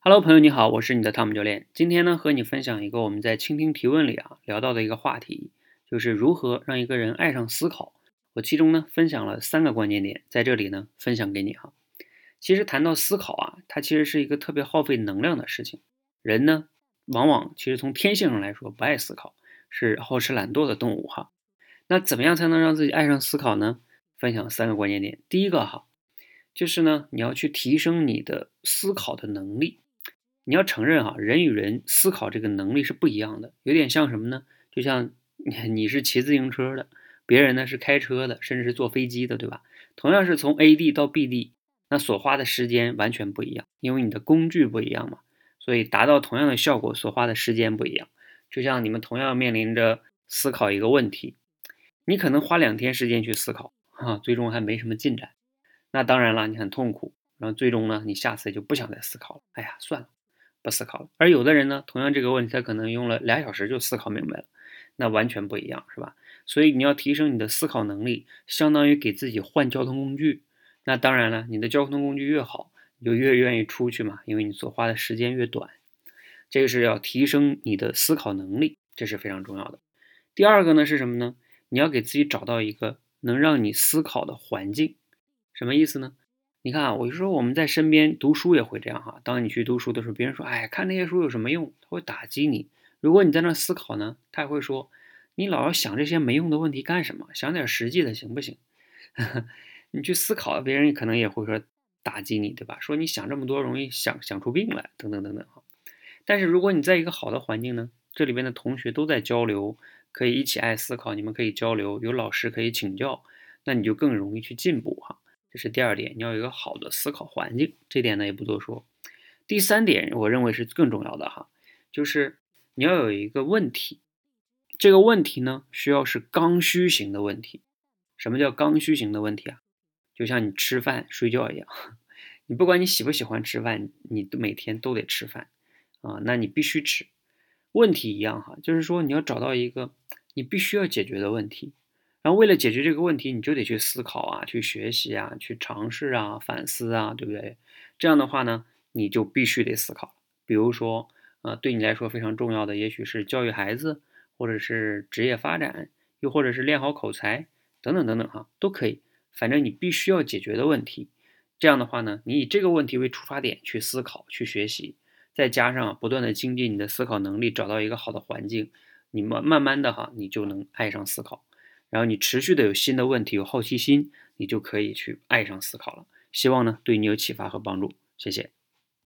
Hello，朋友你好，我是你的汤姆教练。今天呢，和你分享一个我们在倾听提问里啊聊到的一个话题，就是如何让一个人爱上思考。我其中呢分享了三个关键点，在这里呢分享给你哈。其实谈到思考啊，它其实是一个特别耗费能量的事情。人呢，往往其实从天性上来说不爱思考，是好吃懒惰的动物哈。那怎么样才能让自己爱上思考呢？分享三个关键点。第一个哈，就是呢你要去提升你的思考的能力。你要承认哈，人与人思考这个能力是不一样的，有点像什么呢？就像你是骑自行车的，别人呢是开车的，甚至是坐飞机的，对吧？同样是从 A 地到 B 地，那所花的时间完全不一样，因为你的工具不一样嘛，所以达到同样的效果所花的时间不一样。就像你们同样面临着思考一个问题，你可能花两天时间去思考，哈，最终还没什么进展，那当然了，你很痛苦，然后最终呢，你下次就不想再思考了，哎呀，算了。不思考了，而有的人呢，同样这个问题，他可能用了俩小时就思考明白了，那完全不一样，是吧？所以你要提升你的思考能力，相当于给自己换交通工具。那当然了，你的交通工具越好，你就越愿意出去嘛，因为你所花的时间越短。这个是要提升你的思考能力，这是非常重要的。第二个呢是什么呢？你要给自己找到一个能让你思考的环境，什么意思呢？你看啊，我就说我们在身边读书也会这样哈。当你去读书的时候，别人说：“哎，看那些书有什么用？”他会打击你。如果你在那思考呢，他也会说：“你老要想这些没用的问题干什么？想点实际的行不行？” 你去思考，别人可能也会说打击你，对吧？说你想这么多容易想想出病来，等等等等哈。但是如果你在一个好的环境呢，这里边的同学都在交流，可以一起爱思考，你们可以交流，有老师可以请教，那你就更容易去进步哈。这是第二点，你要有一个好的思考环境，这点呢也不多说。第三点，我认为是更重要的哈，就是你要有一个问题，这个问题呢需要是刚需型的问题。什么叫刚需型的问题啊？就像你吃饭睡觉一样，你不管你喜不喜欢吃饭，你每天都得吃饭啊，那你必须吃。问题一样哈，就是说你要找到一个你必须要解决的问题。然后为了解决这个问题，你就得去思考啊，去学习啊，去尝试啊，反思啊，对不对？这样的话呢，你就必须得思考。比如说，呃，对你来说非常重要的，也许是教育孩子，或者是职业发展，又或者是练好口才，等等等等哈，都可以。反正你必须要解决的问题。这样的话呢，你以这个问题为出发点去思考、去学习，再加上不断的精进你的思考能力，找到一个好的环境，你慢慢慢的哈，你就能爱上思考。然后你持续的有新的问题，有好奇心，你就可以去爱上思考了。希望呢对你有启发和帮助，谢谢。